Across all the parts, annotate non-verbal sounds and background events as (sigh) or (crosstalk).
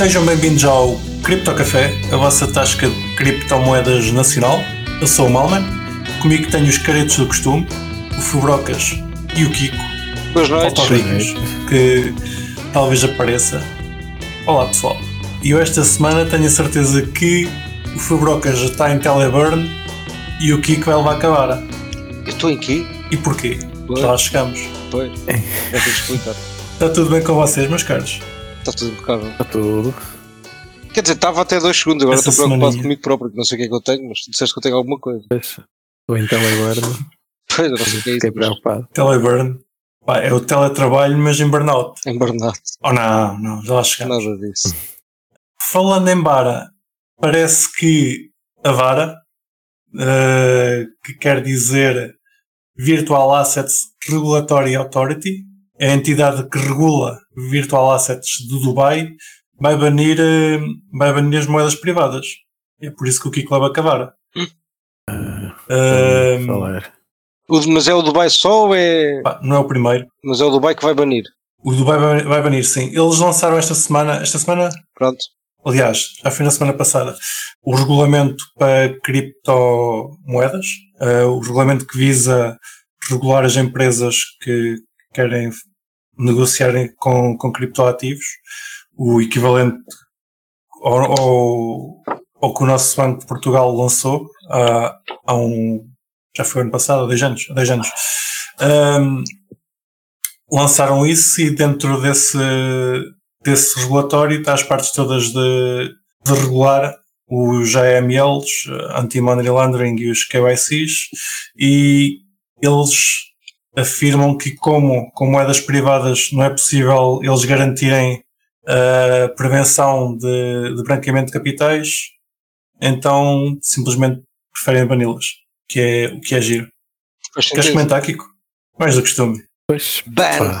Sejam bem-vindos ao Cripto Café, a vossa tasca de criptomoedas nacional. Eu sou o Malman, comigo tenho os caretos do costume, o Fubrocas e o Kiko. Boas noites. Ricos, que talvez apareça. Olá pessoal. E eu esta semana tenho a certeza que o Fubrocas já está em Teleburn e o Kiko vai levar a acabar. Eu estou em quê? E porquê? Pois. Já lá chegamos. Pois. Vai ter que explicar. Está tudo bem com vocês, meus caros? Está tudo impecável. Está tudo. Quer dizer, estava até dois segundos, agora Essa estou preocupado semaninha. comigo próprio, que não sei o que é que eu tenho, mas tu disseste que eu tenho alguma coisa. Pois, estou em teleguarda. Pois, eu não sei o que é Fiquei isso. mas preocupado. Teleburn. Pá, é o teletrabalho, mas em burnout. Em burnout, Oh não, não, já lá chegamos. nada disso. Falando em Vara, parece que a Vara, eh, que quer dizer Virtual Assets Regulatory Authority, é a entidade que regula Virtual Assets do Dubai, vai banir, eh, vai banir as moedas privadas. É por isso que o Kiko leva a. O, mas é o Dubai só ou é. pá, não é o primeiro. Mas é o Dubai que vai banir? O Dubai vai, vai banir, sim. Eles lançaram esta semana, esta semana Pronto. aliás, já foi na semana passada, o regulamento para criptomoedas, eh, o regulamento que visa regular as empresas que querem negociarem com, com criptoativos, o equivalente ao, ao, ao que o nosso Banco de Portugal lançou há, há um, já foi ano passado, há 10 anos, há 10 anos. Ahm, lançaram isso e dentro desse, desse regulatório está as partes todas de, de regular os AMLs, Anti-Money Laundering e os KYCs, e eles afirmam que como com moedas privadas não é possível eles garantirem a prevenção de, de branqueamento de capitais, então simplesmente preferem bani-las, que é o que é giro. Queres sentido. comentar, Kiko? Mais do costume. Pois, Ban!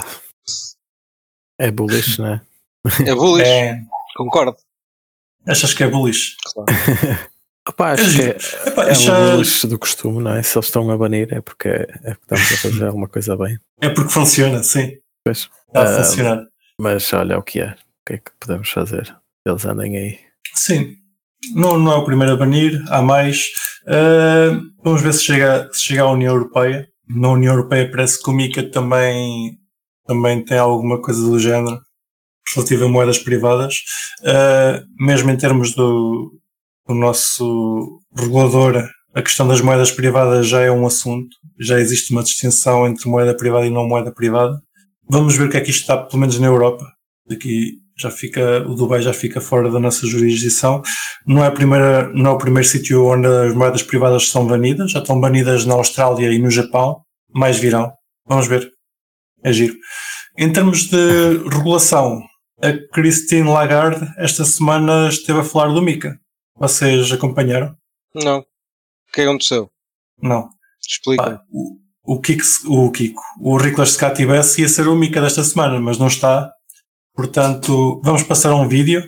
é bullish, não é? É bullish, É, concordo. achas que é bullish? Claro. (laughs) Opa, acho que é, Epá, é já- do costume, não é? Se eles estão a banir é porque, é porque estamos a fazer alguma coisa bem. É porque funciona, sim. Pois, Está a Ah, funcionar. mas olha o que é. O que é que podemos fazer? Eles andem aí. Sim. Não, não é o primeiro a banir, há mais. Ah, vamos ver se chega, se chega à União Europeia. Na União Europeia parece que o MICA também, também tem alguma coisa do género relativa a moedas privadas. Ah, mesmo em termos do, do nosso regulador, a questão das moedas privadas já é um assunto. Já existe uma distinção entre moeda privada e não moeda privada. Vamos ver o que é que isto está, pelo menos na Europa. Daqui já fica, o Dubai já fica fora da nossa jurisdição. Não é, a primeira, não é o primeiro sítio onde as moedas privadas são banidas. Já estão banidas na Austrália e no Japão. Mais virão. Vamos ver. É giro. Em termos de regulação, a Christine Lagarde esta semana esteve a falar do MICA. Vocês acompanharam? Não. O que é que aconteceu? Não. Explica. Pá, o, o, Kiko, o Kiko, o Ricolas se cá tivesse ia ser o Mica desta semana, mas não está. Portanto, vamos passar a um vídeo.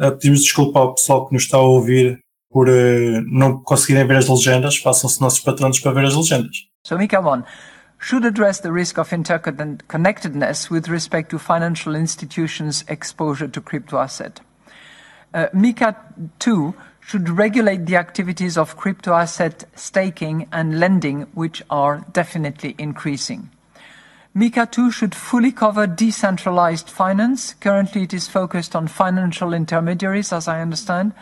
Uh, pedimos desculpa ao pessoal que nos está a ouvir por uh, não conseguirem ver as legendas. Façam-se nossos patronos para ver as legendas. So MiCA 1 should address the risk of interconnectedness with respect to financial institutions' exposure to crypto asset. Uh, MiCA 2 should regulate the activities of crypto asset staking and lending, which are definitely increasing. MiCA 2 should fully cover decentralized finance. Currently, it is focused on financial intermediaries, as I understand,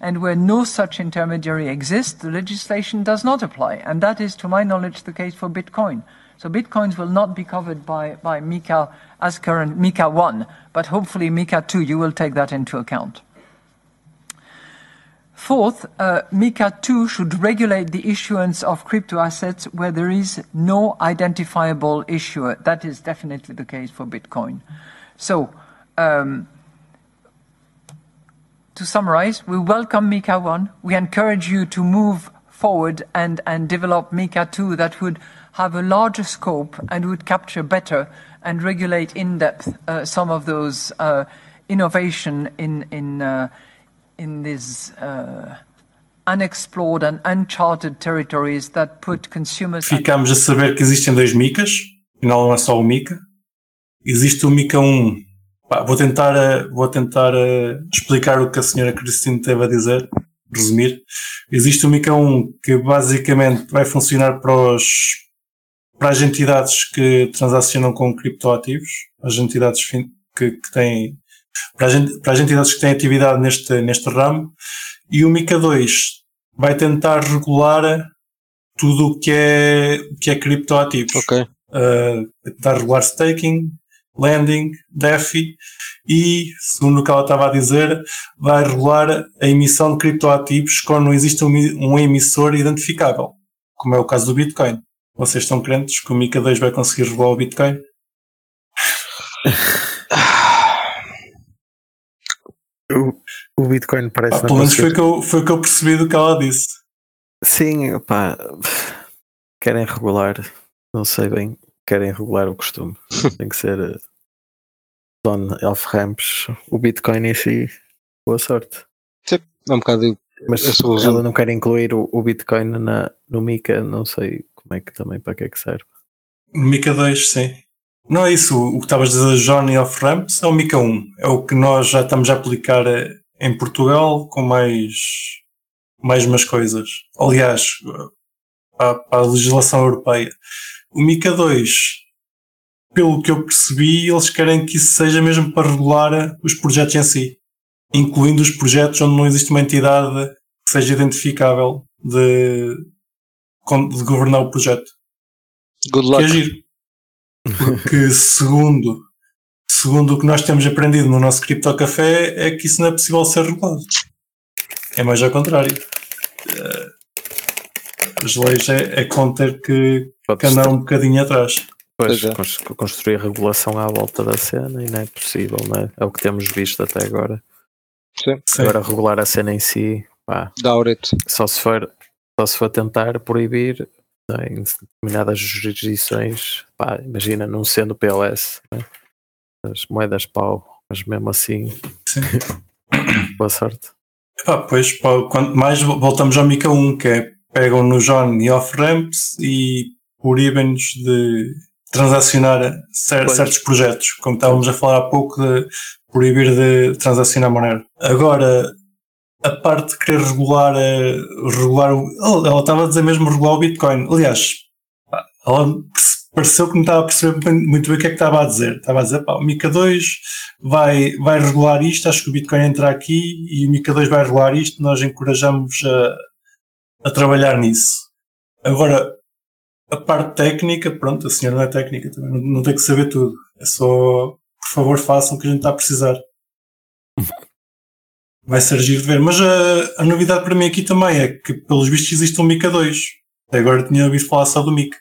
and where no such intermediary exists, the legislation does not apply. And that is, to my knowledge, the case for Bitcoin. So Bitcoins will not be covered by, by MiCA as current MiCA 1, but hopefully MiCA 2, you will take that into account. Fourth, uh, MiCA 2 should regulate the issuance of crypto assets where there is no identifiable issuer. That is definitely the case for Bitcoin. So, um, to summarize, we welcome MiCA 1. We encourage you to move forward and, and develop MiCA 2 that would have a larger scope and would capture better and regulate in depth uh, some of those uh, innovation in, in, uh, in these uh, unexplored and uncharted territories that put consumers. Ficámos a saber que existem dois Micas, afinal não é só o Mica. Existe o Mica 1, Pá, vou tentar, eh, vou tentar eh, explicar o que a senhora Cristina teve a dizer, resumir. Existe o MICA 1 que basicamente vai funcionar para, os, para as entidades que transacionam com criptoativos, as entidades que, que têm, para as, ent- para as entidades que têm atividade neste, neste ramo, e o MICA 2 vai tentar regular tudo o que é, que é criptoativos Ok. uh, tentar regular staking, lending, DeFi e, segundo o que ela estava a dizer, vai regular a emissão de criptoativos quando não existe um, um emissor identificável, como é o caso do Bitcoin. Vocês estão crentes que o MiCA 2 vai conseguir regular o Bitcoin? (laughs) O, Bitcoin parece Ah, não pelo menos foi o que, eu, foi o que eu percebi do que ela disse. Sim, pá, querem regular, não sei bem, querem regular o costume. (laughs) Tem que ser eh, on off ramps, o Bitcoin em si, boa sorte. É um bocado. Mas resumo. ela não quer incluir o, o Bitcoin na, no Mica, não sei como é que também para que é que serve. Mica 2, sim. Não é isso. O que estavas a dizer, Johnny of Ramps, é o Mica 1. É o que nós já estamos a aplicar eh, em Portugal com mais, mais umas coisas. Aliás, para, para a legislação europeia. O Mica 2, pelo que eu percebi, eles querem que isso seja mesmo para regular os projetos em si. Incluindo os projetos onde não existe uma entidade que seja identificável de, de governar o projeto Good que é luck. giro. Porque (laughs) segundo, segundo o que nós temos aprendido no nosso Cripto Café é que isso não é possível ser regulado. É mais ao contrário. Eh, As leis é, é conter que, que andar um bocadinho atrás. Pois, é. cons- construir regulação à volta da cena e não é possível, não é? É o que temos visto até agora. Sim. Agora regular a cena em si, pá, só se for, só se for tentar proibir é, em determinadas jurisdições, pá, imagina não sendo PLS, não é? As moedas pau, mas mesmo assim, Sim. (coughs) boa sorte. Epá, pois, quanto mais voltamos ao Mica 1, que é pegam no John e off-ramps e proíbem-nos de transacionar cer- certos projetos, como estávamos a falar há pouco, de proibir de transacionar Monero. Agora, a parte de querer regular, eh, regular o, ela estava a dizer mesmo regular o Bitcoin. Aliás, ela pareceu que não estava a perceber muito bem o que é que estava a dizer. Estava a dizer, pá, o Mica 2 vai, vai regular isto, acho que o Bitcoin entra aqui e o Mica 2 vai regular isto, nós encorajamos a, a trabalhar nisso. Agora, a parte técnica, pronto, a senhora não é técnica, também não, não tem que saber tudo. É só, por favor, façam o que a gente está a precisar. Vai ser giro de ver. Mas a, a novidade para mim aqui também é que, pelos vistos, existe um Mica 2. Até agora tinha ouvido falar só do Mica.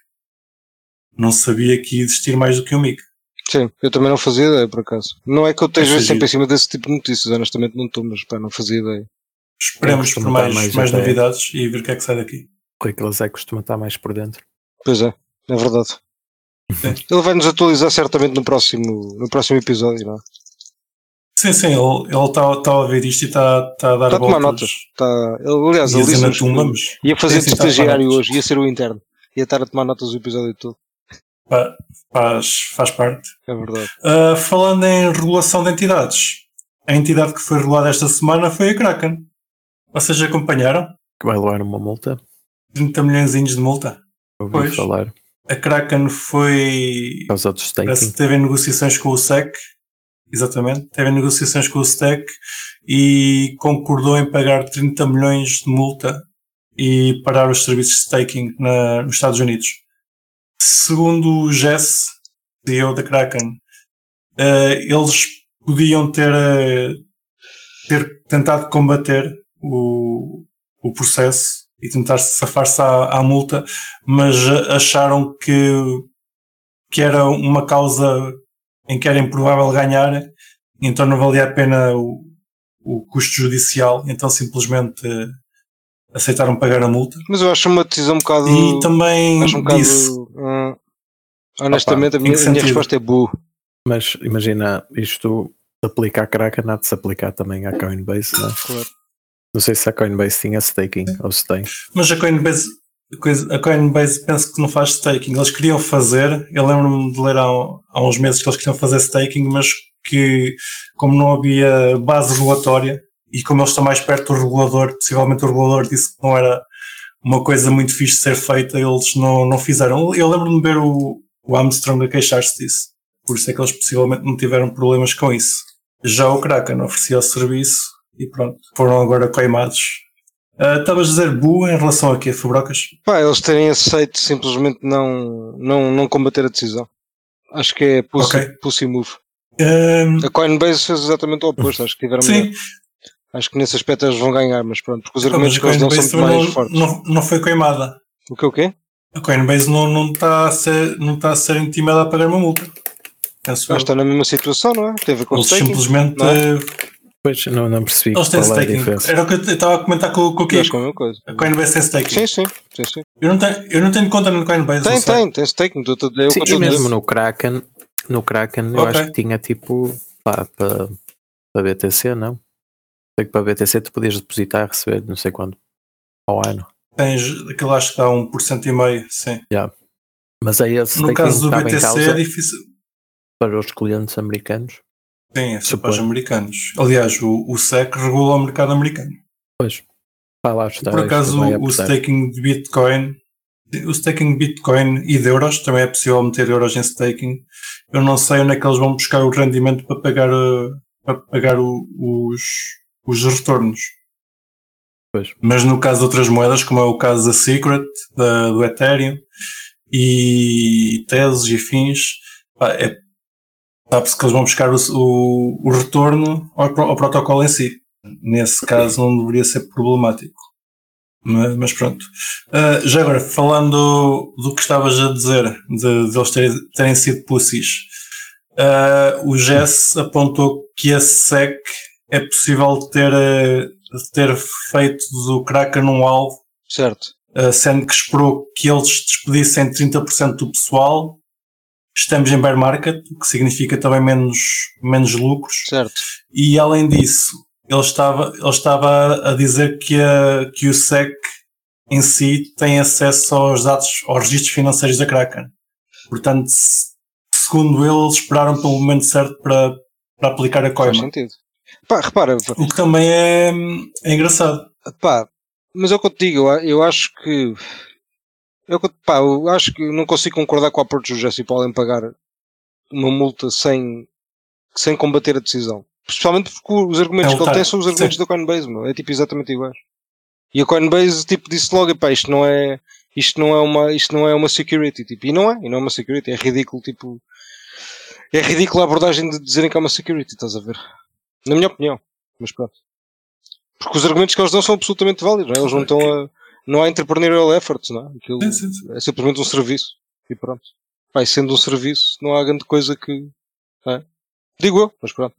Não sabia que ia existir mais do que um Mica. Sim, eu também não fazia ideia, por acaso. Não é que eu esteja Acho sempre em cima desse tipo de notícias, honestamente não estou, mas pá, não fazia ideia. Esperemos por mais, mais mais novidades e ver o que é que sai daqui. O Rui Lazé costuma estar mais por dentro. Pois é, é verdade. Sim. (laughs) Ele vai nos atualizar certamente no próximo, no próximo episódio, não é? Sim, sim, ele está tá a ouvir isto e está tá a dar Está a tomar voltas. notas. Está, ele, aliás, Ia ele disse tumba, mas ia fazer Sim, de tomar estagiário hoje, ia ser o interno. Ia estar a tomar notas do episódio todo. Fa- faz, faz parte. É verdade. Uh, falando em regulação de entidades, a entidade que foi regulada esta semana foi a Kraken. Vocês acompanharam? Que vai levar uma multa, 30 milhões de multa. ouvi Pois. falar, A Kraken foi. por causa do Parece staking. que teve negociações com o SEC. Exatamente. Teve negociações com o SEC e concordou em pagar 30 milhões de multa e parar os serviços de staking na- nos Estados Unidos. Segundo o Jess, CEO da Kraken, eh, eles podiam ter, eh, ter tentado combater o, o processo e tentar safar-se à, à multa, mas acharam que, que era uma causa em que era improvável ganhar, então não valia a pena o, o custo judicial, então simplesmente eh, aceitaram pagar a multa. Mas eu acho uma decisão um bocado. E também um disse, hum, honestamente, Opa, a, minha, a minha resposta é burro. Mas imagina, isto se aplica à Kraken, há de se aplicar também à Coinbase, não é? Claro. Não sei se a Coinbase tinha staking ou se tem. mas a Coinbase, a a Coinbase penso que não faz staking. Eles queriam fazer, eu lembro-me de ler há, há uns meses que eles queriam fazer staking, mas que, como não havia base regulatória, e como eles estão mais perto do regulador, possivelmente o regulador disse que não era uma coisa muito fixe de ser feita, eles não, não fizeram. Eu lembro-me de ver o, o Armstrong a queixar-se disso. Por isso é que eles possivelmente não tiveram problemas com isso. Já o Kraken oferecia o serviço e pronto, foram agora queimados. Ah, Estavas a dizer bu em relação a quê, Fabrocas? Pá, eles terem aceito simplesmente não, não, não combater a decisão. Acho que é pussy, Ok. pussy move. Ahm, A Coinbase fez exatamente o oposto. Acho que tiveram sim, melhor. Acho que nesse aspecto eles vão ganhar, mas pronto, porque os Ah, argumentos que eles dão Coinbase são muito também mais não, fortes. não, não foi queimada. O que o quê? A Coinbase não, não está a ser, não está a ser intimada a pagar uma multa. Penso eu. está na mesma situação, não é? Ver com Eles staking. simplesmente. não é? eh, Pois não, não percebi Eles têm é staking. diferença. Era o que eu estava a comentar com, com o é Kiko. a coisa. A Coinbase tem staking. Sim, sim, sim, sim. Eu, não tenho, eu não tenho conta no Coinbase. Tem, não tem, tem staking. tu- É Sim, eu e dizer. mesmo no Kraken, no Kraken eu Ok. acho que tinha tipo pá, para, para BTC, não? Sei que para BTC tu podias depositar e receber não sei quando ao ano. Tens aquilo acho que dá 1% e meio, sim. Mas aí esse No staking caso do BTC é difícil. para os clientes americanos. Sim, é só para os americanos. Aliás, o, o SEC regula o mercado americano. Pois, pá, lá está. Por acaso, vai o, staking de Bitcoin, o staking de Bitcoin e de euros, também é possível meter euros em staking. Eu não sei onde é que eles vão buscar o rendimento para pagar, eh, para pagar o- os, os retornos. Pois. Mas no caso de outras moedas, como é o caso da Secret, da, do Ethereum e teses e fins, pá, é, sabe-se que eles vão buscar o, o, o retorno ao, ao protocolo em si. Nesse caso não deveria ser problemático. Mas, mas pronto. Ah, já agora, falando do que estavas a dizer, de, de eles terem, terem sido pussies, ah, o Jess apontou que a SEC é possível ter, eh, ter feito do Kraken um alvo Certo. Uh, sendo que esperou que eles despedissem 30% do pessoal. Estamos em bear market, o que significa também menos, menos lucros. Certo. E além disso, ele estava, ele estava a dizer que, a, que o SEC em si tem acesso aos dados, aos registros financeiros da Kraken. Portanto, se- segundo ele, eles esperaram pelo momento certo para, para aplicar a Faz coima. sentido. Pá, repara, O que também é, é engraçado. pá, mas é o que eu te digo, eu acho que. Eu, pá, eu acho que não consigo concordar com a approach do Jesse Paulo em pagar uma multa sem, sem combater a decisão. Especialmente porque os argumentos É que ele tem são os argumentos sim. da Coinbase, meu. é tipo exatamente iguais. E a Coinbase tipo, disse logo, pá, isto não é. Isto não é uma, isto não é uma security, tipo, e não é, e não é uma security, é ridículo, tipo, é ridículo a abordagem de dizerem que é uma security, estás a ver? Na minha opinião, mas pronto. Porque os argumentos que eles dão são absolutamente válidos, não é? Eles não estão a. Não há entrepreneurial efforts, não é? Aquilo é simplesmente um serviço. E pronto. Vai sendo um serviço, não há grande coisa que. é? Digo eu, mas pronto.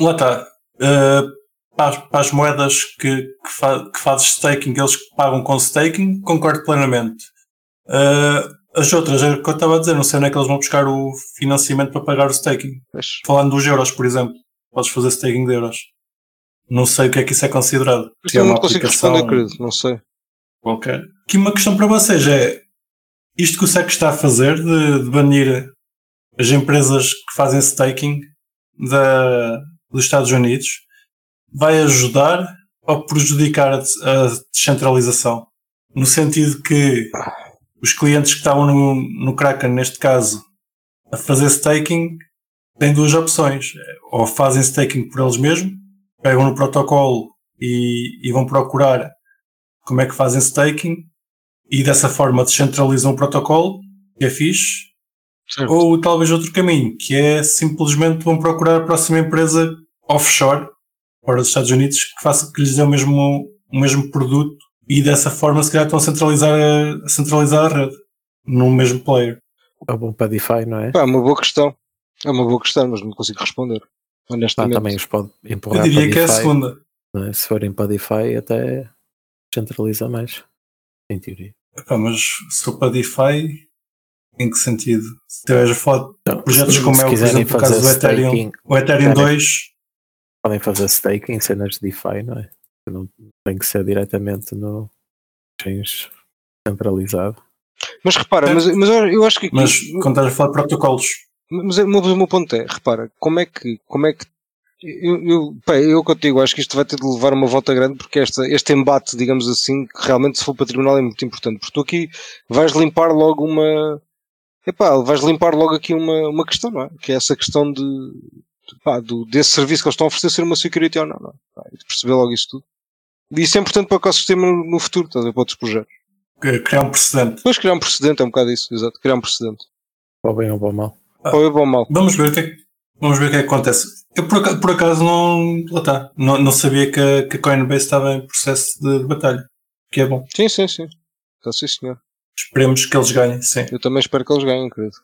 Lá está. Uh, para, as, para as moedas que, que, fa, que fazes staking, eles que pagam com staking, concordo plenamente. Uh, as outras, é o que eu estava a dizer, não sei onde é que eles vão buscar o financiamento para pagar o staking. Mas, Falando dos euros, por exemplo, podes fazer staking de euros. Não sei o que é que isso é considerado. Se é uma não consigo aplicação responder, querido, não sei. qualquer. Aqui uma questão para vocês é isto que o SEC está a fazer de, de banir as empresas que fazem staking da, dos Estados Unidos vai ajudar ou prejudicar a, a descentralização? No sentido que os clientes que estavam no, no Kraken, neste caso, a fazer staking, têm duas opções. Ou fazem staking por eles mesmos, pegam no protocolo e, e vão procurar como é que fazem staking e dessa forma descentralizam o protocolo, que é fixe, Certo. ou talvez outro caminho, que é simplesmente vão procurar a próxima empresa offshore, fora dos Estados Unidos, que faça que lhes dê o mesmo, o mesmo produto e dessa forma se calhar estão a centralizar a, a centralizar a rede no mesmo player. É bom para DeFi, não é? Pá, é uma boa questão. É uma boa questão, mas não consigo responder. Honestamente. também os pode Eu empurrar diria para que é a segunda. não é? Se forem para DeFi, até centraliza mais. Em teoria. Epá, mas se for para DeFi, em que sentido? Se tiveres de Então, projetos se- como se é o, por exemplo, o caso do fazer Ethereum, staking, o Ethereum quiserem- 2, podem fazer stake em cenas de DeFi, não é? Não tem que ser diretamente no exchange centralizado. Mas repara, mas, mas eu, eu acho que. mas quando estás a falar de protocolos, Mas é- o meu, o meu ponto é, repara, como é que, como é que eu, eu, pá, eu contigo acho que isto vai ter de levar uma volta grande porque esta, este embate, digamos assim, que realmente se for para tribunal é muito importante. Porque tu aqui vais limpar logo uma. Epá, vais limpar logo aqui uma, uma questão, não é? Que é essa questão de, de, pá, do, desse serviço que eles estão a oferecer ser uma security ou não, não é? Pá, e de perceber logo isso tudo. E isso é importante para o ecossistema no, no futuro, estás a ver, para outros projetos. Criar um precedente. Depois criar um precedente, é um bocado isso, exato, criar um precedente. Para o bem ou para o mal. Ou é bom ou mal. Vamos ver o que é que, vamos ver o que, é que acontece. Eu por acaso, por acaso não, lá está, não, não sabia que a, que a Coinbase estava em processo de, de batalha. Que é bom. Sim, sim, sim. Então, sim, senhor. Esperemos que eles ganhem, sim. Eu também espero que eles ganhem, querido.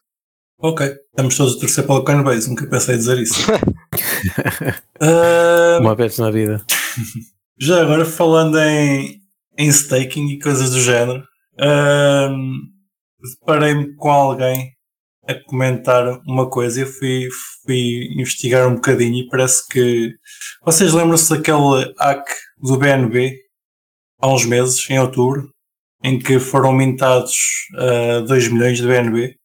Ok, estamos todos a torcer pela Coinbase, nunca pensei em dizer isso. (laughs) Ah, Uma vez na vida. (laughs) já agora falando em, em staking e coisas do género, ahm, deparei-me com alguém a comentar uma coisa. Eu fui, fui investigar um bocadinho e parece que. Vocês lembram-se daquele hack do BNB há uns meses, em outubro, em que foram mintados 2 milhões de BNB?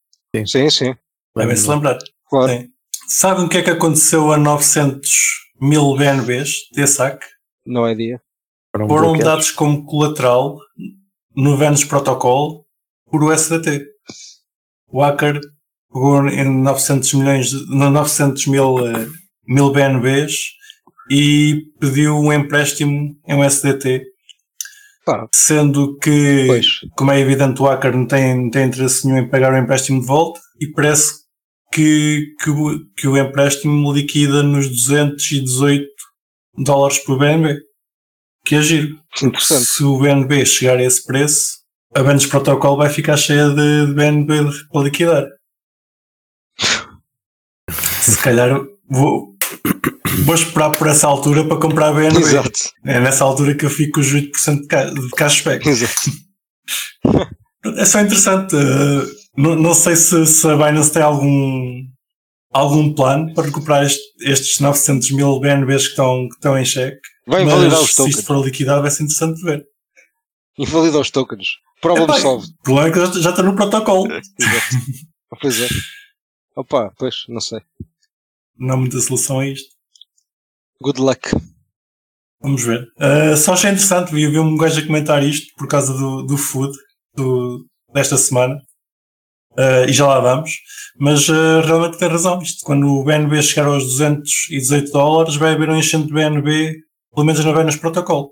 Sim, sim. Devem-se lembrar. Claro. Sim. Sabem o que é que aconteceu a 900 mil BNBs desse hack? Não é dia. Foram Foram dados como colateral no Venus Protocol por USDT. O hacker pegou em 900 milhões, de- no 900 mil, eh, mil BNBs e pediu um empréstimo em USDT, Pá, sendo que, pois. como é evidente, o hacker não tem, não tem interesse nenhum em pagar o empréstimo de volta e parece que, que, o, que o empréstimo liquida nos 218 dólares por BNB. Que é giro. Se o BNB chegar a esse preço, a Venus Protocol vai ficar cheia de, de BNB para liquidar. Se calhar vou, vou esperar por essa altura para comprar BNB. Exato. É nessa altura que eu fico com os 8% de, ca de cashback. Exato. É só interessante. eh, não, não sei se, se a Binance tem algum, algum plano para recuperar este- estes 900 mil BNBs que estão, que estão em cheque. Vai invalidar os se tokens. isto for liquidado vai ser interessante de ver. Invalida os tokens. Problem Epá, solved. O problema é que já, já está no protocolo. (laughs) Exato. Pois é. Opa, pois, não sei. Não há muita solução a isto. Good luck. Vamos ver. Uh, só achei interessante, vi, vi um gajo a comentar isto por causa do, do food do, desta semana. Uh, e já lá vamos. Mas uh, realmente tem razão. Isto, quando o BNB chegar aos 218 dólares, vai haver um enchente de BNB, pelo menos na Venus Protocol.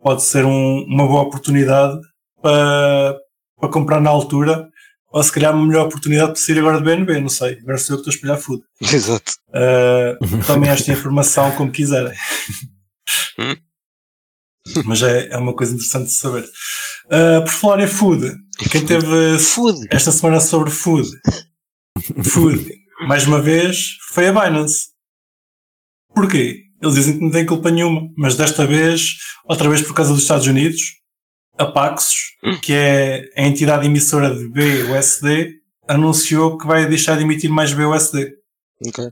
Pode ser um- uma boa oportunidade para, para comprar na altura, ou se calhar uma melhor oportunidade para sair agora de BNB, não sei. Agora sou eu que estou a espelhar food. Exato. Uh, tomem esta informação como quiserem. Mas é, é uma coisa interessante de saber. Uh, por falar em food, quem teve Food. esta semana sobre food, food, mais uma vez, foi a Binance. Porquê? Eles dizem que não têm culpa nenhuma, mas desta vez, outra vez por causa dos Estados Unidos, a Paxos, que é a entidade emissora de BUSD, anunciou que vai deixar de emitir mais BUSD Ok.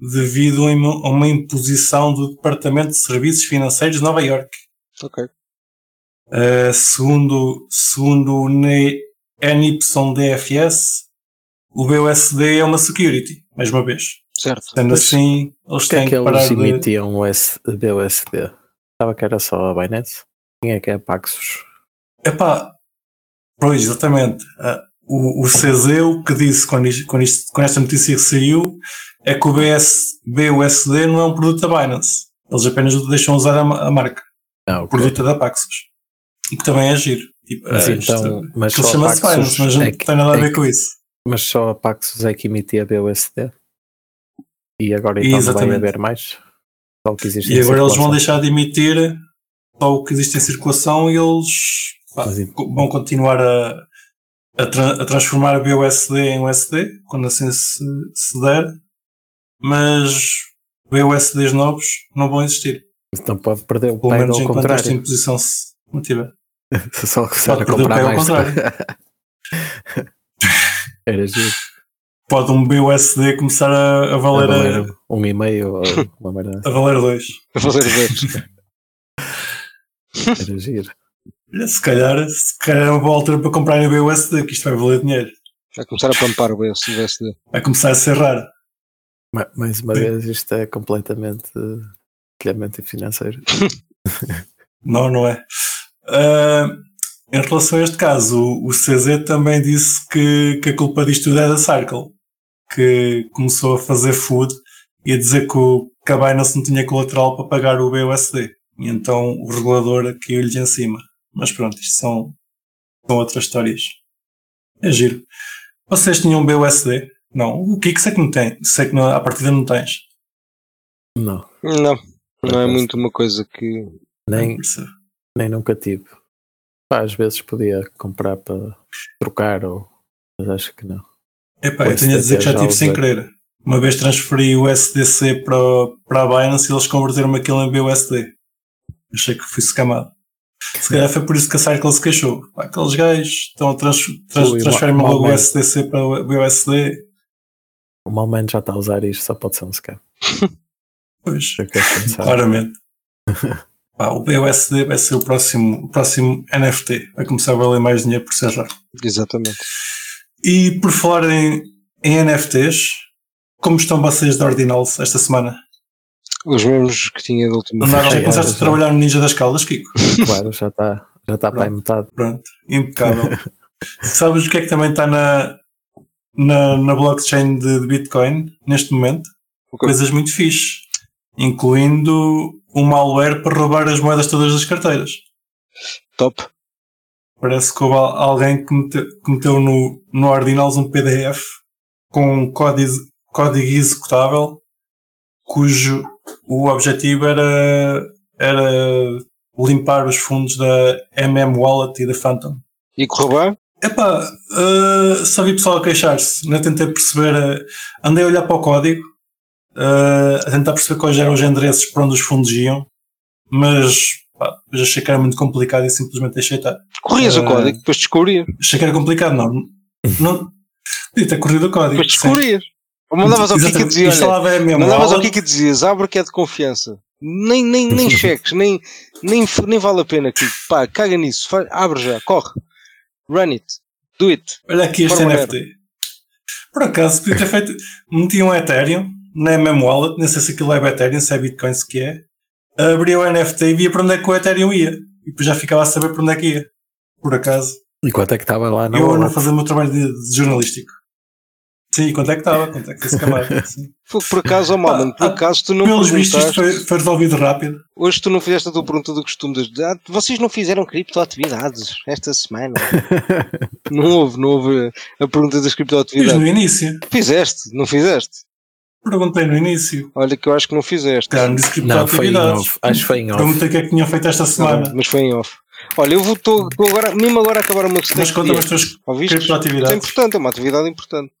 devido a uma- imposição do Departamento de Serviços Financeiros de Nova York. Ok. Uh, segundo, segundo o NYDFS, o BUSD é uma security, mais uma vez. Certo. Sendo Pois. assim, eles é têm que que parar eles de... emitiam o BUSD? Estava que era só a Binance? Quem é que é a Paxos? Epá, pois, exatamente. Ah, o, o CZ, o que disse quando, isto- quando, isto- quando esta notícia saiu, é que o BS, BUSD não é um produto da Binance. Eles apenas deixam usar a, a marca. Não, O produto é da Paxos. E que também é giro. Tipo, Mas ah, então, isto- mas só chama-se Binance, mas não é que- tem nada a é ver que- com isso. Mas só a Paxos é que emitia BUSD? E agora então não vai Exatamente. haver mais? Só o que existe E agora eles vão circulação. deixar de emitir só o que existe em circulação e eles vão continuar a, a, tra- a transformar a BUSD em USD, quando assim se, se der, mas BUSDs novos não vão existir. Então pode perder o Pelo menos ao enquanto esta contrário. imposição se mantiver. (laughs) Só Pode a perder o pé ao contrário. (laughs) Era giro. Pode um BUSD começar a, a A valer, a, valer um e meio ou uma merda. (laughs) a valer dois. A fazer ver. Era giro. Olha, Se calhar, se calhar é uma boa altura para comprarem o BUSD, que isto vai valer dinheiro. Vai começar a pampar o BSD. Vai começar a ser raro. Ma- Mais uma Sim. vez, isto é completamente uh, calhamento financeiro. (laughs) Não, não é. Ah, em relação a este caso, o, o CZ também disse que, que a culpa disto tudo é da Circle, que começou a fazer food e a dizer que, o, que a Binance não tinha colateral para pagar o BUSD. E então o regulador caiu-lhes em cima. Mas pronto, isto são, são outras histórias. É giro. Vocês tinham BUSD? Não. O Kiko sei que não tem. Sei que não, à partida não tens. Não, Não, não é muito uma coisa que. nem, nem nunca tive. Pá, às vezes podia comprar para trocar, ou, mas acho que não. Epá, eu tenho a dizer que já tive sem querer. Uma vez transferi o SDC para, para a Binance e eles converteram aquilo em BUSD. Achei que fui scamado. Se calhar foi por isso que a Circle se queixou. Aqueles gajos estão a trans, trans, transferem-me logo o SDC para o BUSD. O Malman já está a usar isto, só pode ser um scam. (laughs) Pois, claramente. (laughs) Pá, o BUSD vai ser o próximo, o próximo NFT. Vai começar a valer mais dinheiro por ser raro. Exatamente. E por falar em, em NFTs, como estão vocês de Ordinals esta semana? Os mesmos que tinha da última vez. já já, começaste a trabalhar no Ninja das Caldas, Kiko? (laughs) Claro, já está já está para aí metade. Pronto, impecável. Sabes o que é que também está na, na, na blockchain de, de Bitcoin neste momento? O quê? Coisas muito fixe, incluindo um malware para roubar as moedas todas das carteiras. Top. Parece que houve al- alguém que mete- que meteu no, no Ordinals um PDF com um código, código executável cujo o objetivo era, era limpar os fundos da MM Wallet e da Phantom. E correu bem? Epá, uh, só vi pessoal a queixar-se. Não tentei perceber. uh, andei a olhar para o código, uh, a tentar perceber quais eram os endereços para onde os fundos iam, mas pá, depois achei que era muito complicado e simplesmente deixei estar. Corrias o Eh, código, depois descobria. Achei que era complicado, não. Não. Podia ter corrido o código. Depois descobrias. Mandavas ao Kiko e dizias, olha, mandavas ao Wallet, Kiko e dizias, abre que é de confiança. Nem, nem, nem (laughs) cheques, nem, nem, nem vale a pena, Kiko. Pá, caga nisso, faz, abre já, corre. Run it. Do it. Olha aqui este NFT. Por acaso, podia ter feito. Meti um Ethereum na MM Wallet, não sei se aquilo é Ethereum, se é Bitcoin, se que é. Abria o NFT e via para onde é que o Ethereum ia. E depois já ficava a saber para onde é que ia. Por acaso. E quanto é que estava lá na eu a não fazer o meu trabalho de, de jornalístico. Sim, quanto é que estava? Quanto é que. Foi (laughs) por acaso, oh, mal, mano, por Ah, acaso tu não Pelos vistos, foi, foi resolvido rápido. Hoje tu não fizeste a tua pergunta do costume das. Ah, vocês não fizeram criptoatividades esta semana? (laughs) não houve, não houve a pergunta das Fiz criptoatividades. no início. Fizeste, não fizeste? Perguntei no início. Olha que eu acho que não fizeste. Cara, disse que Não, foi em off. Acho que foi em off. Perguntei o que é que tinham feito esta semana. Mas foi em off. Olha, eu vou tô, agora, mesmo agora a acabar o meu Mas dia. as tuas? Isso é criptoatividades. importante, é uma atividade importante.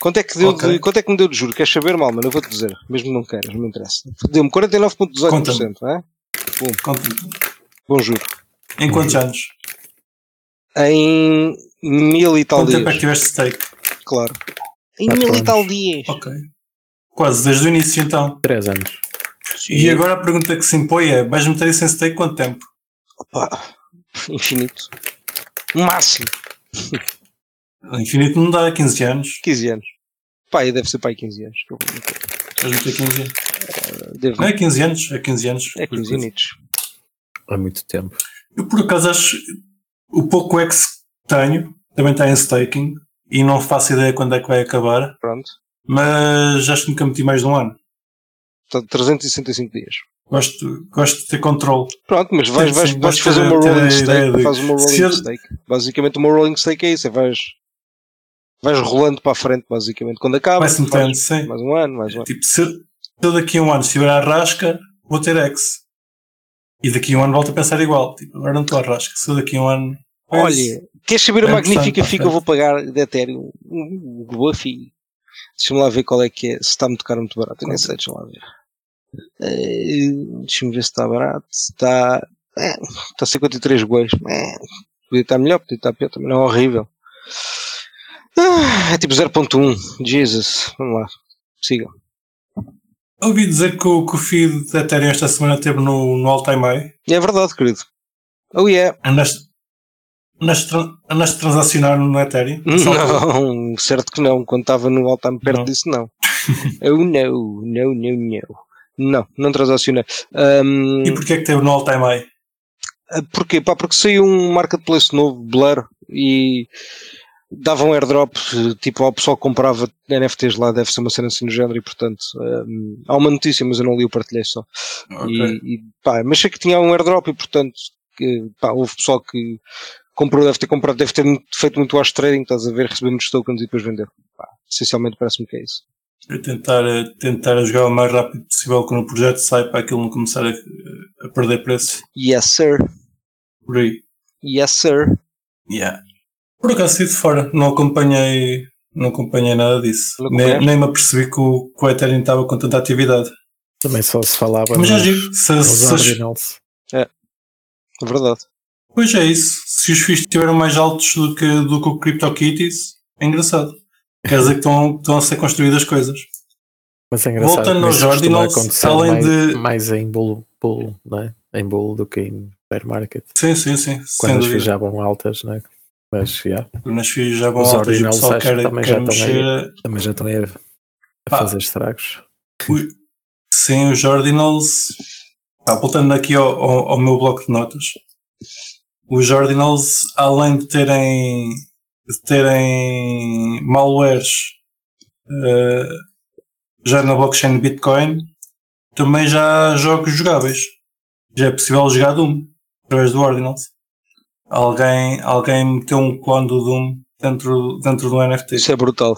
Quanto é que, deu Ok. de, quanto é que me deu de juro? Queres saber, mal, mano? Eu vou-te dizer, mesmo não queiras, não me interessa. Deu-me 49,18%, não é? Conta-me. Bom juro. Em quantos anos? Em mil e tal Quanto tempo é dias, que tiveste stake? claro. Em Quatro mil e tal anos. dias. Ok. Quase desde o início então. Três anos. E agora a pergunta que se impõe é: vais meter isso em stake quanto tempo? Opa, infinito. Máximo. Infinito não dá 15 anos. 15 anos. Pá, e deve ser aí 15 anos. Vais meter 15 anos. Devo- Não é 15 anos? É 15 anos. É 15 anos. Há muito tempo. Eu por acaso acho o pouco X que tenho também está em staking e não faço ideia quando é que vai acabar, Pronto. mas acho que nunca meti mais de um ano. Está 365 dias. Gosto, gosto de ter controle. Pronto, mas vais, vais, vais fazer uma ter rolling stake. de- Fazes uma rolling stake. Basicamente, uma rolling stake é isso. É vais, vais rolando para a frente, basicamente. Quando acaba, fazes sim. mais um ano, mais um ano. Tipo, se eu daqui a um ano estiver à rasca, vou ter X. E daqui a um ano volto a pensar igual. Tipo, agora não estou à rasca. Se eu daqui a um ano. pois, Olha, queres saber a É magnífica interessante, FII que eu vou pagar de Ethereum? Um FII. Deixa-me lá ver qual é que é. Se está muito caro ou muito barato. Eu nem sei, deixa lá ver. Eh, Deixa-me ver se está barato. Se Está. É, está 53 gols. É, podia estar melhor, podia estar pior. Também não é horrível. Ah, é tipo 0.1. Jesus. Vamos lá. Sigam. Ouvi dizer que o, que o feed da Ethereum esta semana esteve no, no all-time high. É verdade, querido. Oh yeah. Andaste, Andaste, transacionar no Ethereum? Não, (laughs) certo que não. Quando estava no all time perto Não. disso, não. Eu não, não, não, não. Não, não transacionei. Ahm, E porquê é que teve no all-time high? Ah, Porquê? Pá, porque saiu um marketplace novo, Blur, e dava um airdrop, tipo, ao pessoal que comprava NFTs lá, deve ser uma cena assim no género, e portanto, hum, há uma notícia, mas eu não li o partilhei só. Ok. E, e, pá, mas sei que tinha um airdrop e portanto, que, pá, houve pessoal que comprou, deve ter comprado, deve ter feito muito wash trading, estás a ver, receber muitos tokens e depois vender. Pá, essencialmente parece-me que é isso. Eu tentar, eh, tentar jogar o mais rápido possível quando o projeto sai para aquilo não começar a, a perder preço. Yes, sir. Por aí. Yes, sir. Yeah. Por acaso saí de fora, não acompanhei, não acompanhei nada disso. Nem, nem me apercebi que o, que o Ethereum estava com tanta atividade. Também só se falava Mas já giro, se, se, ordinals. É verdade. pois é isso. Se os FIIs estiveram mais altos do que, do que o CryptoKitties, é engraçado. Quer dizer que estão, estão a ser construídas coisas. Mas é engraçado. Voltando aos ordinals, além mais, de- mais em bull, bull, não é? Em bull do que em bear market. Sim, sim, sim. Quando as. FIIs já vão altas, não é? Mas yeah, Nas FIIs já vão Os altas e o pessoal quer, também quer já mexer. também já estão aí a, fazer estragos. Sim, os Ordinals. Pá, voltando aqui ao, ao, ao meu bloco de notas. Os Ordinals, além de terem, de terem malwares eh, já na blockchain Bitcoin, também já há jogos jogáveis. Já é possível jogar Doom através do Ordinals. Alguém, alguém meteu um clone do Doom dentro, dentro do NFT Isso é brutal.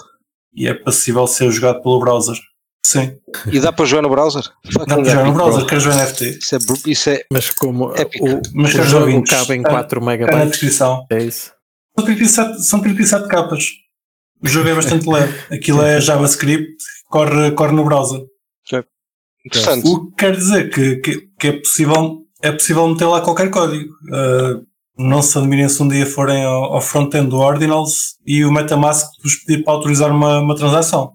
e é possível ser jogado pelo browser. Sim. E dá para jogar no browser? Dá para jogar no browser, queres ver NFT? Isso é, isso é Mas como Épico. o, Mas o jogo ouvintes, cabe em está- 4 Está na megabytes, descrição. é isso? São 37, são 37 capas. O jogo é bastante (laughs) leve. Aquilo é JavaScript, corre, corre no browser. interessante. O que quer dizer que, que, que é, possível, é possível meter lá qualquer código. Ah, não se admirem se um dia forem ao, ao front-end do Ordinals e o Metamask vos pedir para autorizar uma, uma transação.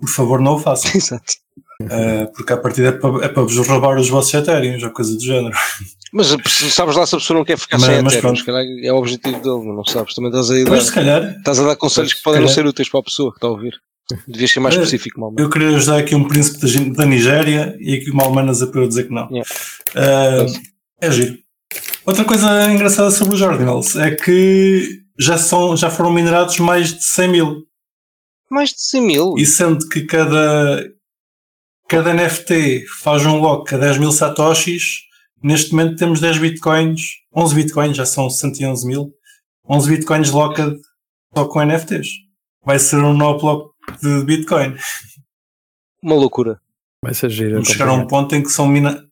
Por favor, não o façam. (laughs) Exato. Ah, porque a partida é para, é para vos roubar os vossos Ethereum, ou coisa do género. Mas se- sabes lá se a pessoa não quer ficar Mas- sem mas Ethereum, se calhar é o objetivo dele, não sabes? Também estás a, dar, Mas se calhar, estás a dar conselhos Pois, que podem não ser úteis para a pessoa que está a ouvir. Devias ser mais É. específico, mal. Eu queria ajudar aqui um príncipe da, da Nigéria e aqui uma almanas a para eu dizer que não. Yeah. Ah, Pois. é giro. Outra coisa engraçada sobre os Ordinals é que já, são, já foram minerados mais de 100 mil. Mais de 100 mil. E sendo que cada, cada NFT faz um lock a 10 mil satoshis, neste momento temos 10 bitcoins, 11 bitcoins, já são 111 mil, 11 bitcoins locked só com NFTs. Vai ser um novo bloco de bitcoin. Uma loucura. Vai ser giro. Vamos chegar a um ponto em que são, mina,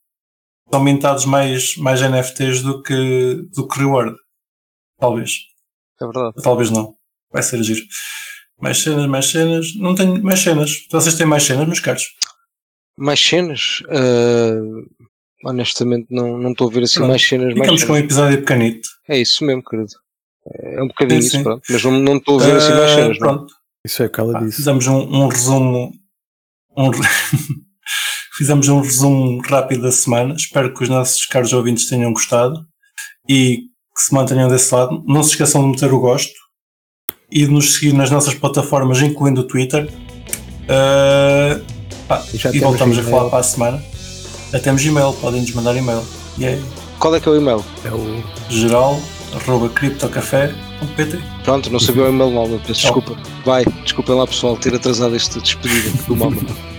são mintados mais, mais NFTs do que, do que reward. Talvez. É verdade. Talvez não. Vai ser giro. Mais cenas, mais cenas. Não tenho mais cenas. Vocês têm mais cenas, meus caros? Mais cenas? Ah, honestamente, não não estou a ver assim Pronto. mais cenas. Mais Ficamos com um cenas. episódio pequenito. É isso mesmo, querido. É um bocadinho Sim, isso, sim. pronto. Mas não não estou a ver assim mais Ah, cenas. não. pronto. Isso é o que ela Pá, disse. fizemos um, um resumo. Um, (laughs) fizemos um resumo rápido da semana. Espero que os nossos caros ouvintes tenham gostado e que se mantenham desse lado. Não se esqueçam de meter o gosto e de nos seguir nas nossas plataformas, incluindo o Twitter. Ah, pá, E e voltamos a falar para a semana. Já temos e-mail, podem nos mandar e-mail. E é Qual é que é o e-mail? É o geral arroba criptocafé.pt Pronto, não sabia o e-mail mal, peço desculpa. Vai, desculpem lá pessoal ter atrasado este despedido do Mama. (laughs)